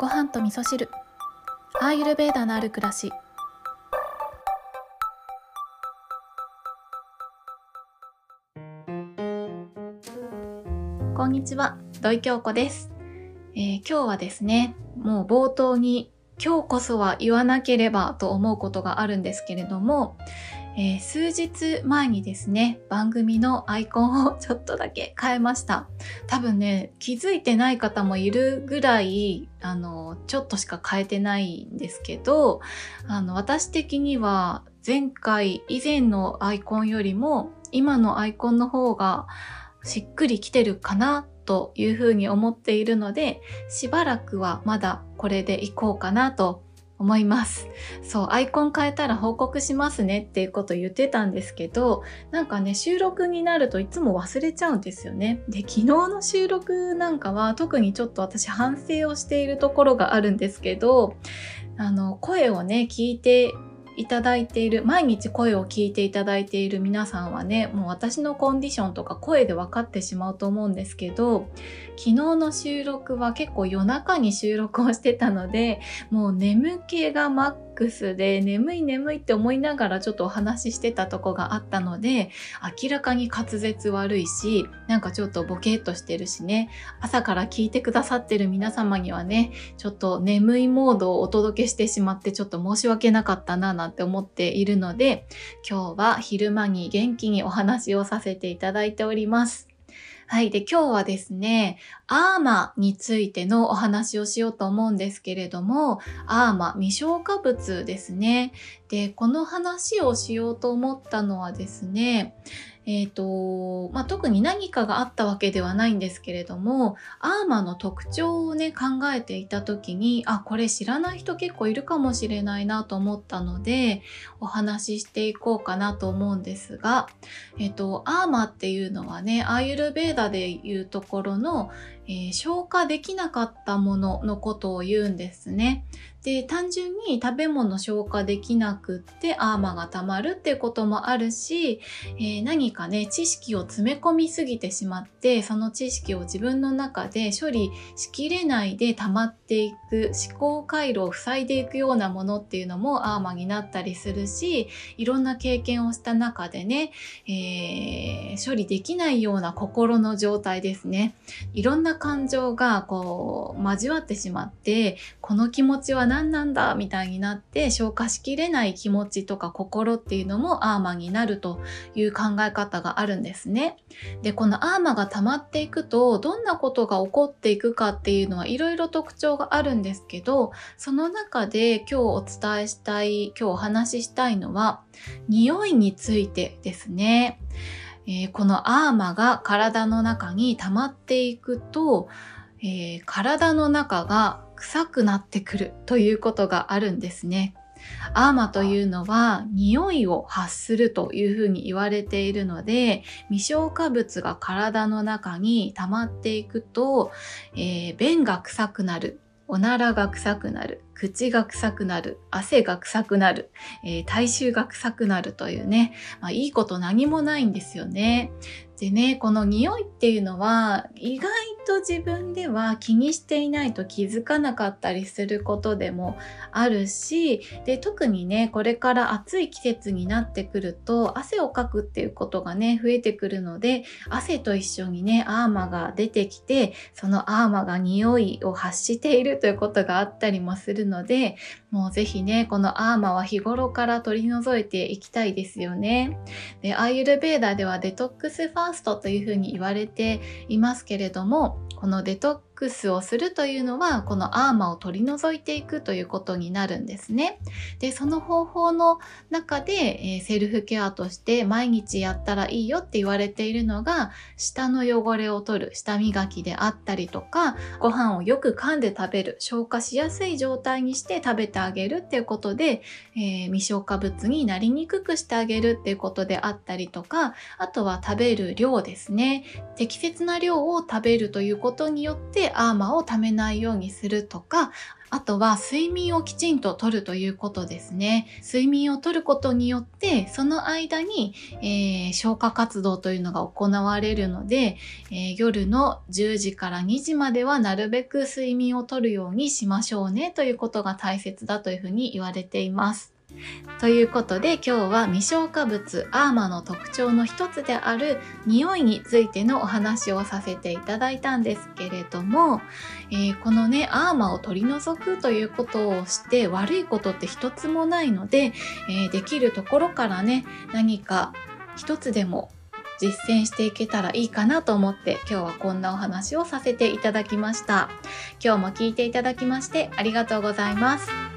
ご飯と味噌汁。アーユルベーダのある暮らし。こんにちは。土井京子です、えー今日はですねもう冒頭に今日こそは言わなければと思うことがあるんですけれども、えー数日前にですね番組のアイコンをちょっとだけ変えました。多分ね気づいてない方もいるぐらいあのちょっとしか変えてないんですけどあの私的には前回以前のアイコンよりも今のアイコンの方がしっくりきてるかなというふうに思っているのでしばらくはまだこれでいこうかなと思います。そう、アイコン変えたら報告しますねっていうこと言ってたんですけど、なんかね、収録になるといつも忘れちゃうんですよね。で、昨日の収録なんかは特にちょっと私反省をしているところがあるんですけど、あの、声をね、聞いていただいている、毎日声を聞いていただいている皆さんはね、もう私のコンディションとか声で分かってしまうと思うんですけど、昨日の収録は結構夜中に収録をしてたので、もう眠気がマックスで眠い眠いって思いながらちょっとお話ししてたとこがあったので、明らかに滑舌悪いし、なんかちょっとボケっとしてるしね、朝から聞いてくださってる皆様にはね、ちょっと眠いモードをお届けしてしまってちょっと申し訳なかったななんて思っているので、今日は昼間に元気にお話をさせていただいております。はい。で、今日はですね、アーマについてのお話をしようと思うんですけれども、アーマ、未消化物ですね。で、この話をしようと思ったのはですね、えー、と、まあ、特に何かがあったわけではないんですけれども、アーマーの特徴をね、考えていた時に、あ、これ知らない人結構いるかもしれないなと思ったので、お話ししていこうかなと思うんですが、えっ、と、アーマっていうのはね、アーユルベーダでいうところの、えー消化できなかったもののことを言うんですね。で、単純に食べ物消化できなくってアーマが溜まるっていうこともあるし、えー何かね、知識を詰め込みすぎてしまって、その知識を自分の中で処理しきれないで溜まっていく、思考回路を塞いでいくようなものっていうのもアーマになったりするし、いろんな経験をした中でね、えー処理できないような心の状態ですね。いろんな感情がこう交わってしまって、この気持ちは何なんだみたいになって消化しきれない気持ちとか心っていうのもアーマになるという考え方があるんですね。で、このアーマが溜まっていくとどんなことが起こっていくかっていうのはいろいろ特徴があるんですけど、その中で今日お伝えしたい、今日お話ししたいのは匂いについてですね。えーこのアーマが体の中に溜まっていくと、えー体の中が臭くなってくるということがあるんですね。アーマというのは匂いを発するというふうに言われているので未消化物が体の中に溜まっていくと、えー便が臭くなるおならが臭くなる口が臭くなる汗が臭くなる、えー体臭が臭くなるというね、まあ、いいこと何もないんですよね。でね、この匂いっていうのは意外と自分では気にしていないと気づかなかったりすることでもあるし、で、特にね、これから暑い季節になってくると汗をかくっていうことがね、増えてくるので、汗と一緒にね、アーマが出てきて、そのアーマが匂いを発しているということがあったりもするのので、もうぜひね、このアーマは日頃から取り除いていきたいですよね。で、アーユルベーダではデトックスファーストというふうに言われていますけれども、このデトックスをするというのは、このアーマを取り除いていくということになるんですね。で、その方法の中で、えーセルフケアとして毎日やったらいいよって言われているのが、舌の汚れを取る、舌磨きであったりとか、ご飯をよく噛んで食べる、消化しやすい状態にして食べてあげるっていうことで、えー未消化物になりにくくしてあげるっていうことであったりとか、あとは食べる量ですね。適切な量を食べるということによってでアーマーを溜めないようにするとか、あとは睡眠をきちんととるということですね。睡眠をとることによって、その間に、えー、消化活動というのが行われるので、えー、夜の10時から2時まではなるべく睡眠をとるようにしましょうねということが大切だというふうに言われています。ということで今日は未消化物アーマの特徴の一つである匂いについてのお話をさせていただいたんですけれども、えー、このねアーマを取り除くということをして悪いことって一つもないので、えー、できるところからね何か一つでも実践していけたらいいかなと思って今日はこんなお話をさせていただきました。今日も聞いていただきましてありがとうございます。